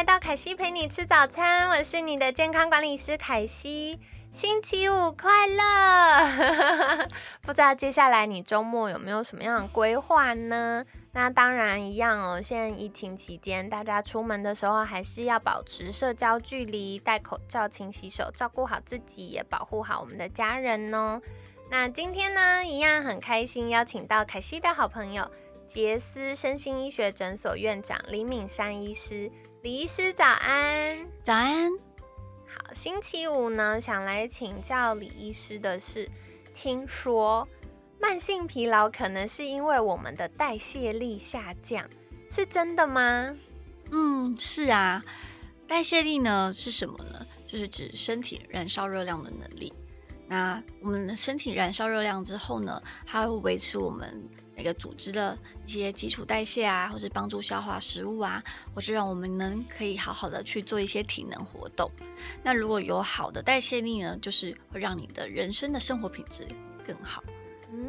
来到凯西陪你吃早餐，我是你的健康管理师凯西。星期五快乐！不知道接下来你周末有没有什么样的规划呢？那当然一样哦。现在疫情期间，大家出门的时候还是要保持社交距离，戴口罩、勤洗手，照顾好自己，也保护好我们的家人哦。那今天呢，一样很开心，邀请到凯西的好朋友。杰斯身心医学诊所院长李敏山医师，李医师早安，早安。好，星期五呢，想来请教李医师的是，听说慢性疲劳可能是因为我们的代谢力下降，是真的吗？嗯，是啊。代谢力呢是什么呢？就是指身体燃烧热量的能力。那我们的身体燃烧热量之后呢，它会维持我们。那个组织的一些基础代谢啊，或是帮助消化食物啊，或是让我们能可以好好的去做一些体能活动。那如果有好的代谢力呢，就是会让你的人生的生活品质更好。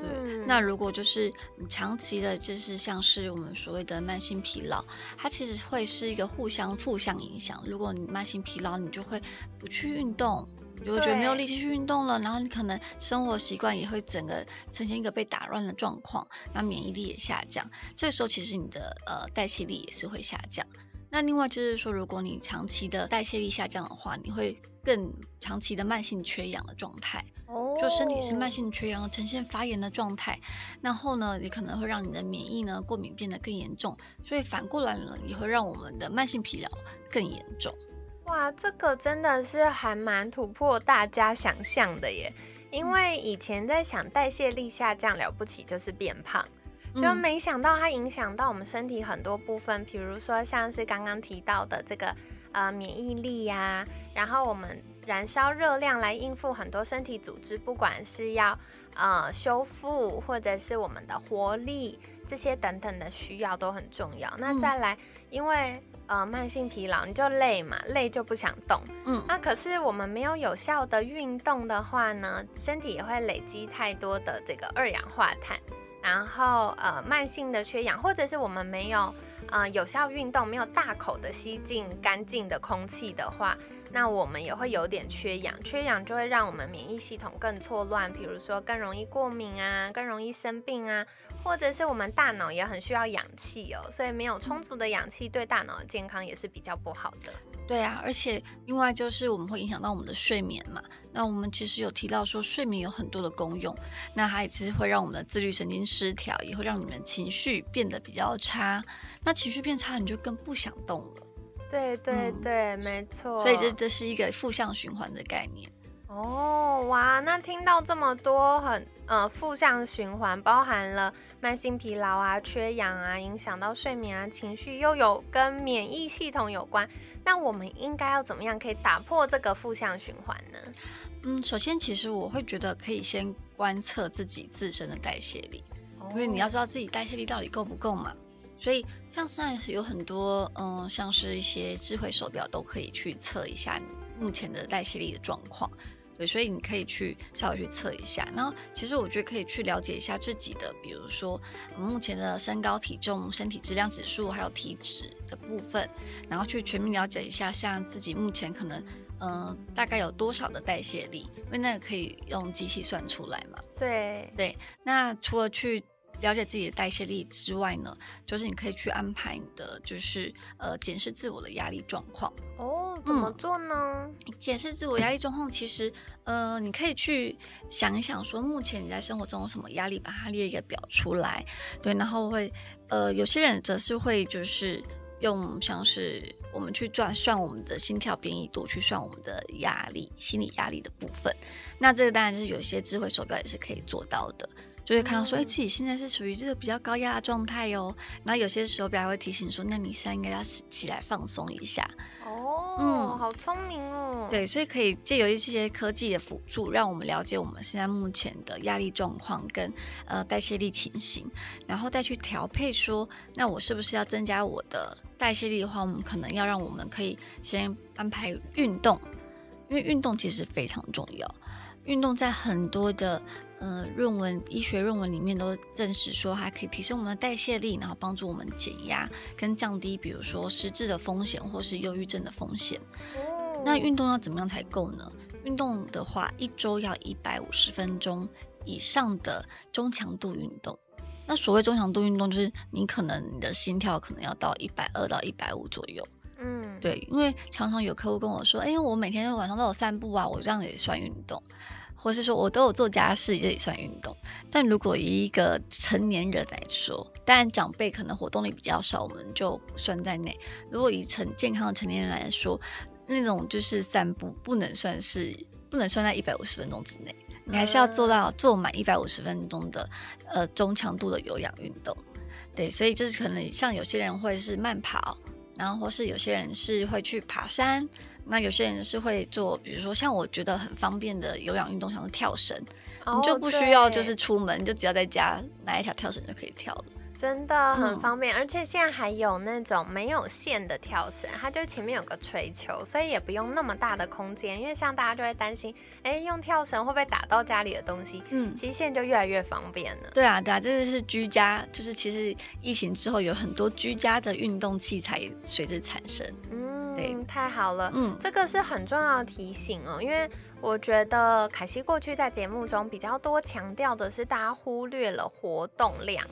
对，那如果就是你长期的，就是像是我们所谓的慢性疲劳，它其实会是一个互相负向影响。如果你慢性疲劳，你就会不去运动。就会觉得没有力气去运动了，然后你可能生活习惯也会整个呈现一个被打乱的状况，那免疫力也下降。这个时候其实你的呃代谢力也是会下降。那另外就是说，如果你长期的代谢力下降的话，你会更长期的慢性缺氧的状态，就身体是慢性缺氧，呈现发炎的状态。然后呢，也可能会让你的免疫呢过敏变得更严重，所以反过来呢，也会让我们的慢性疲劳更严重。哇，这个真的是还蛮突破大家想象的耶！因为以前在想代谢力下降了不起就是变胖，就没想到它影响到我们身体很多部分，比如说像是刚刚提到的这个呃免疫力呀，然后我们燃烧热量来应付很多身体组织，不管是要呃修复或者是我们的活力这些等等的需要都很重要。那再来，因为呃，慢性疲劳你就累嘛，累就不想动。嗯，那可是我们没有有效的运动的话呢，身体也会累积太多的这个二氧化碳，然后呃，慢性的缺氧，或者是我们没有呃有效运动，没有大口的吸进干净的空气的话，那我们也会有点缺氧，缺氧就会让我们免疫系统更错乱，比如说更容易过敏啊，更容易生病啊。或者是我们大脑也很需要氧气哦，所以没有充足的氧气对大脑的健康也是比较不好的。对啊，而且另外就是我们会影响到我们的睡眠嘛。那我们其实有提到说睡眠有很多的功用，那它也其实会让我们的自律神经失调，也会让你们情绪变得比较差。那情绪变差，你就更不想动了。对对对，没错。所以这这是一个负向循环的概念。哦哇，那听到这么多很呃负向循环，包含了慢性疲劳啊、缺氧啊，影响到睡眠啊、情绪，又有跟免疫系统有关，那我们应该要怎么样可以打破这个负向循环呢？嗯，首先其实我会觉得可以先观测自己自身的代谢力，因为你要知道自己代谢力到底够不够嘛。所以像现在有很多嗯，像是一些智慧手表都可以去测一下目前的代谢力的状况。对，所以你可以去稍微去测一下，然后其实我觉得可以去了解一下自己的，比如说目前的身高、体重、身体质量指数，还有体脂的部分，然后去全面了解一下，像自己目前可能嗯大概有多少的代谢力，因为那个可以用机器算出来嘛。对对，那除了去。了解自己的代谢力之外呢，就是你可以去安排你的，就是呃检视自我的压力状况哦。怎么做呢？检视自我压力状况，其实呃你可以去想一想，说目前你在生活中有什么压力，把它列一个表出来。对，然后会呃有些人则是会就是用像是我们去转算我们的心跳变异度，去算我们的压力、心理压力的部分。那这个当然就是有些智慧手表也是可以做到的。就会看到说，哎，自己现在是属于这个比较高压的状态哦。然后有些手表还会提醒说，那你现在应该要起来放松一下。哦，嗯，好聪明哦。对，所以可以借由一些科技的辅助，让我们了解我们现在目前的压力状况跟呃代谢力情形，然后再去调配说，那我是不是要增加我的代谢力的话，我们可能要让我们可以先安排运动，因为运动其实非常重要。运动在很多的呃论文、医学论文里面都证实说，它可以提升我们的代谢力，然后帮助我们减压跟降低，比如说失智的风险或是忧郁症的风险。那运动要怎么样才够呢？运动的话，一周要一百五十分钟以上的中强度运动。那所谓中强度运动，就是你可能你的心跳可能要到一百二到一百五左右。嗯，对，因为常常有客户跟我说，哎，我每天晚上都有散步啊，我这样也算运动。或是说我都有做家事，这也算运动。但如果以一个成年人来说，当然长辈可能活动力比较少，我们就不算在内。如果以成健康的成年人来说，那种就是散步不能算是不能算在一百五十分钟之内，你还是要做到做满一百五十分钟的呃中强度的有氧运动。对，所以就是可能像有些人会是慢跑，然后或是有些人是会去爬山。那有些人是会做，比如说像我觉得很方便的有氧运动，像是跳绳，你就不需要就是出门，就只要在家拿一条跳绳就可以跳了，真的很方便。而且现在还有那种没有线的跳绳，它就前面有个锤球，所以也不用那么大的空间。因为像大家就会担心，哎，用跳绳会不会打到家里的东西？嗯，其实现在就越来越方便了。对啊，对啊，这是居家，就是其实疫情之后有很多居家的运动器材随之产生。嗯，太好了，嗯，这个是很重要的提醒哦，因为我觉得凯西过去在节目中比较多强调的是，大家忽略了活动量。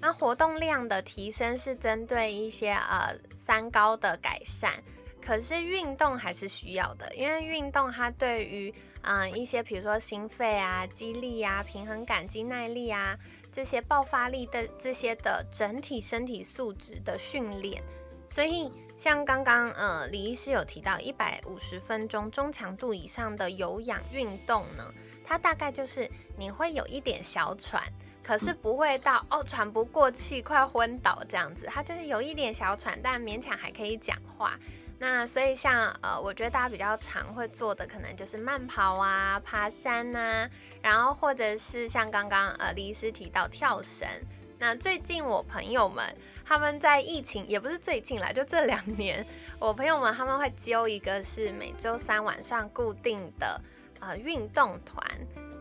那活动量的提升是针对一些呃三高的改善，可是运动还是需要的，因为运动它对于嗯一些比如说心肺啊、肌力啊、平衡感、肌耐力啊这些爆发力的这些的整体身体素质的训练，所以。像刚刚呃李医师有提到一百五十分钟中强度以上的有氧运动呢，它大概就是你会有一点小喘，可是不会到哦喘不过气快昏倒这样子，它就是有一点小喘，但勉强还可以讲话。那所以像呃我觉得大家比较常会做的可能就是慢跑啊、爬山呐，然后或者是像刚刚呃李医师提到跳绳。那最近我朋友们。他们在疫情也不是最近了，就这两年，我朋友们他们会揪一个是每周三晚上固定的呃运动团，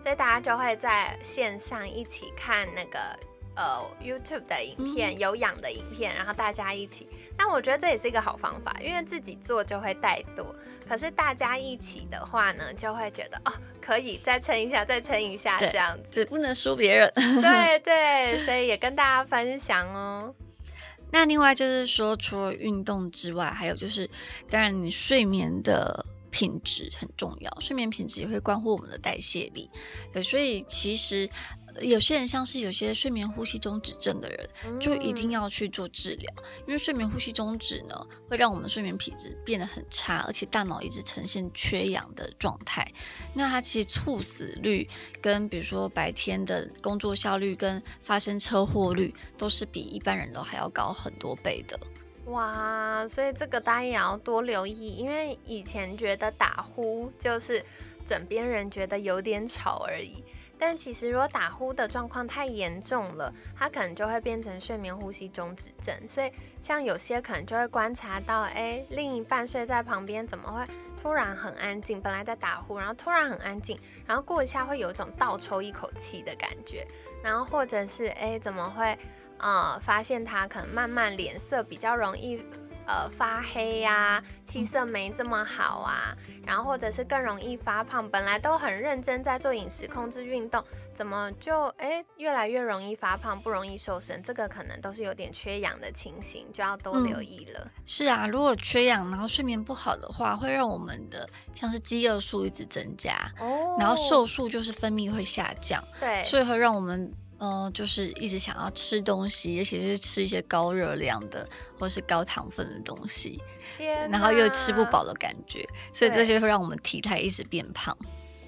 所以大家就会在线上一起看那个呃 YouTube 的影片，有氧的影片，然后大家一起。但我觉得这也是一个好方法，因为自己做就会怠惰，可是大家一起的话呢，就会觉得哦可以再撑一下，再撑一下这样子，只不能输别人。对对，所以也跟大家分享哦。那另外就是说，除了运动之外，还有就是，当然你睡眠的品质很重要，睡眠品质也会关乎我们的代谢力。对，所以其实。有些人像是有些睡眠呼吸中止症的人，就一定要去做治疗，因为睡眠呼吸中止呢，会让我们睡眠品质变得很差，而且大脑一直呈现缺氧的状态。那它其实猝死率跟比如说白天的工作效率跟发生车祸率，都是比一般人都还要高很多倍的。哇，所以这个大家也要多留意，因为以前觉得打呼就是枕边人觉得有点吵而已。但其实，如果打呼的状况太严重了，它可能就会变成睡眠呼吸中止症。所以，像有些可能就会观察到，哎，另一半睡在旁边，怎么会突然很安静？本来在打呼，然后突然很安静，然后过一下会有一种倒抽一口气的感觉。然后或者是，哎，怎么会，呃，发现他可能慢慢脸色比较容易。呃，发黑呀，气色没这么好啊，然后或者是更容易发胖。本来都很认真在做饮食控制、运动，怎么就哎越来越容易发胖，不容易瘦身？这个可能都是有点缺氧的情形，就要多留意了。是啊，如果缺氧，然后睡眠不好的话，会让我们的像是饥饿素一直增加，哦，然后瘦素就是分泌会下降，对，所以会让我们。嗯，就是一直想要吃东西，尤其是吃一些高热量的或是高糖分的东西，然后又吃不饱的感觉，所以这些会让我们体态一直变胖。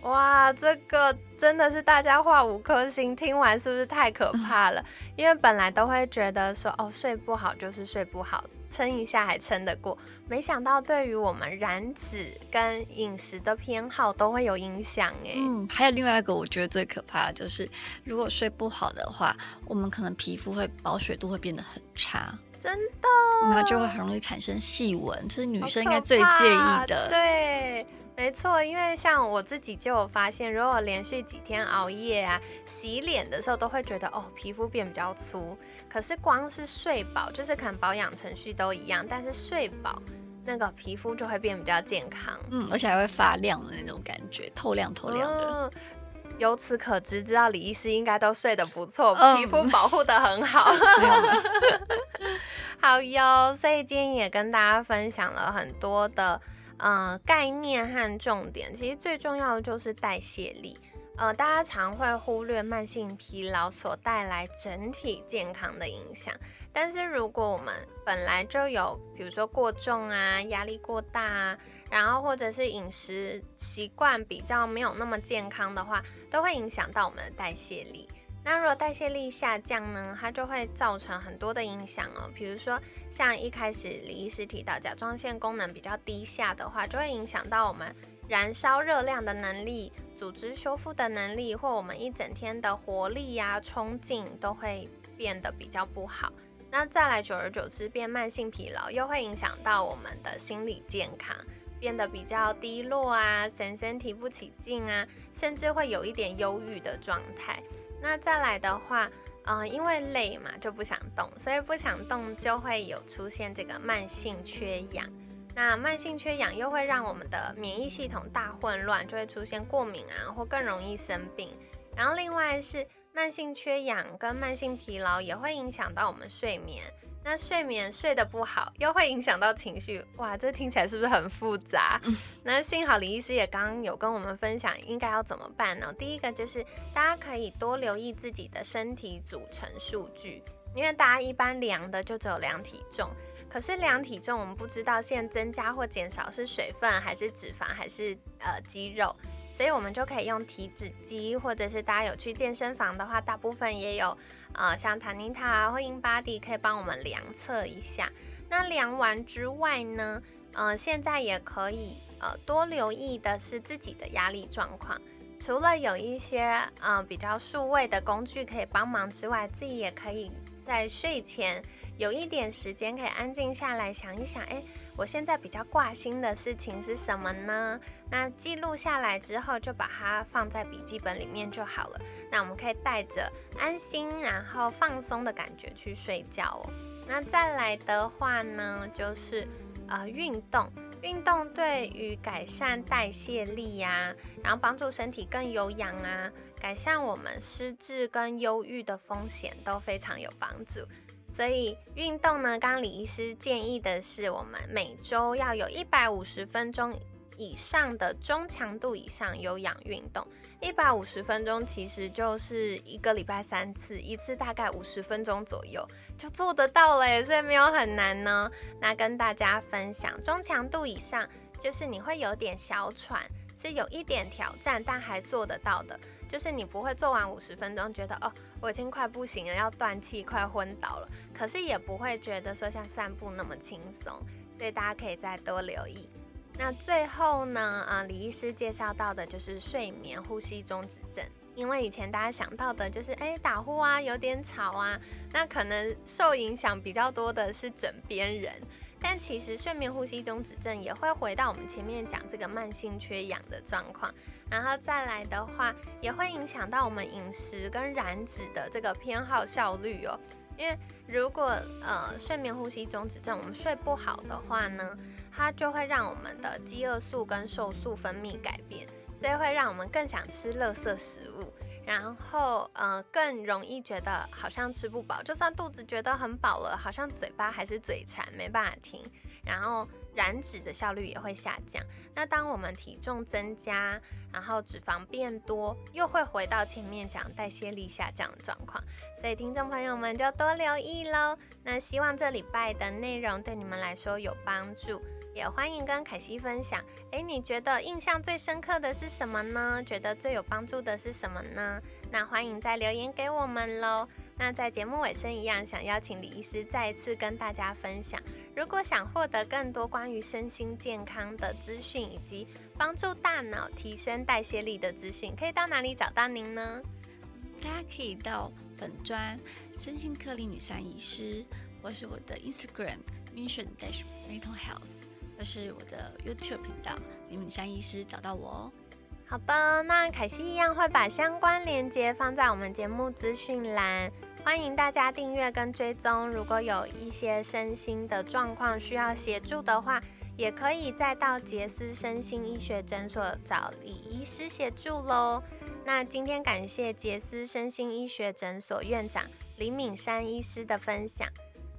哇，这个真的是大家画五颗星，听完是不是太可怕了？因为本来都会觉得说，哦，睡不好就是睡不好，撑一下还撑得过，没想到对于我们燃脂跟饮食的偏好都会有影响哎。嗯，还有另外一个我觉得最可怕的就是，如果睡不好的话，我们可能皮肤会保水度会变得很差，真的，那就会很容易产生细纹，这是女生应该最介意的。对。没错，因为像我自己就有发现，如果连续几天熬夜啊，洗脸的时候都会觉得哦，皮肤变比较粗。可是光是睡饱，就是可能保养程序都一样，但是睡饱那个皮肤就会变比较健康，嗯，而且还会发亮的那种感觉，透亮透亮的。由此可知，知道李医师应该都睡得不错，皮肤保护的很好。好哟，所以今天也跟大家分享了很多的。呃，概念和重点，其实最重要的就是代谢力。呃，大家常会忽略慢性疲劳所带来整体健康的影响。但是如果我们本来就有，比如说过重啊、压力过大啊，然后或者是饮食习惯比较没有那么健康的话，都会影响到我们的代谢力。那如果代谢力下降呢，它就会造成很多的影响哦。比如说，像一开始李医师提到甲状腺功能比较低下的话，就会影响到我们燃烧热量的能力、组织修复的能力，或我们一整天的活力呀、冲劲都会变得比较不好。那再来，久而久之变慢性疲劳，又会影响到我们的心理健康，变得比较低落啊，神神提不起劲啊，甚至会有一点忧郁的状态。那再来的话，嗯，因为累嘛，就不想动，所以不想动就会有出现这个慢性缺氧。那慢性缺氧又会让我们的免疫系统大混乱，就会出现过敏啊，或更容易生病。然后另外是慢性缺氧跟慢性疲劳也会影响到我们睡眠。那睡眠睡得不好，又会影响到情绪，哇，这听起来是不是很复杂？那幸好李医师也刚刚有跟我们分享，应该要怎么办呢？第一个就是大家可以多留意自己的身体组成数据，因为大家一般量的就只有量体重，可是量体重我们不知道现在增加或减少是水分还是脂肪还是呃肌肉。所以我们就可以用体脂机，或者是大家有去健身房的话，大部分也有，呃，像塔尼塔或 InBody 可以帮我们量测一下。那量完之外呢，呃，现在也可以，呃，多留意的是自己的压力状况。除了有一些，呃，比较数位的工具可以帮忙之外，自己也可以在睡前有一点时间可以安静下来想一想，哎。我现在比较挂心的事情是什么呢？那记录下来之后，就把它放在笔记本里面就好了。那我们可以带着安心然后放松的感觉去睡觉哦。那再来的话呢，就是呃运动，运动对于改善代谢力呀，然后帮助身体更有氧啊，改善我们失智跟忧郁的风险都非常有帮助。所以运动呢，刚刚李医师建议的是，我们每周要有一百五十分钟以上的中强度以上有氧运动。一百五十分钟其实就是一个礼拜三次，一次大概五十分钟左右就做得到了，所以没有很难呢。那跟大家分享，中强度以上就是你会有点小喘，是有一点挑战，但还做得到的。就是你不会做完五十分钟觉得哦，我已经快不行了，要断气，快昏倒了。可是也不会觉得说像散步那么轻松，所以大家可以再多留意。那最后呢，啊，李医师介绍到的就是睡眠呼吸中止症，因为以前大家想到的就是哎打呼啊，有点吵啊，那可能受影响比较多的是枕边人。但其实睡眠呼吸中止症也会回到我们前面讲这个慢性缺氧的状况，然后再来的话，也会影响到我们饮食跟燃脂的这个偏好效率哦。因为如果呃睡眠呼吸中止症我们睡不好的话呢，它就会让我们的饥饿素跟瘦素分泌改变，所以会让我们更想吃垃圾食物。然后，呃，更容易觉得好像吃不饱，就算肚子觉得很饱了，好像嘴巴还是嘴馋，没办法停。然后燃脂的效率也会下降。那当我们体重增加，然后脂肪变多，又会回到前面讲代谢力下降的状况。所以听众朋友们就多留意喽。那希望这礼拜的内容对你们来说有帮助。也欢迎跟凯西分享。诶，你觉得印象最深刻的是什么呢？觉得最有帮助的是什么呢？那欢迎再留言给我们喽。那在节目尾声一样，想邀请李医师再一次跟大家分享。如果想获得更多关于身心健康的资讯，以及帮助大脑提升代谢力的资讯，可以到哪里找到您呢？大家可以到本专身心科李敏山医师，或是我的 Instagram Mission Dash Mental Health，或是我的 YouTube 频道李敏山医师找到我哦。好的，那凯西一样会把相关链接放在我们节目资讯栏。欢迎大家订阅跟追踪，如果有一些身心的状况需要协助的话，也可以再到杰斯身心医学诊所找李医师协助喽。那今天感谢杰斯身心医学诊所院长李敏山医师的分享，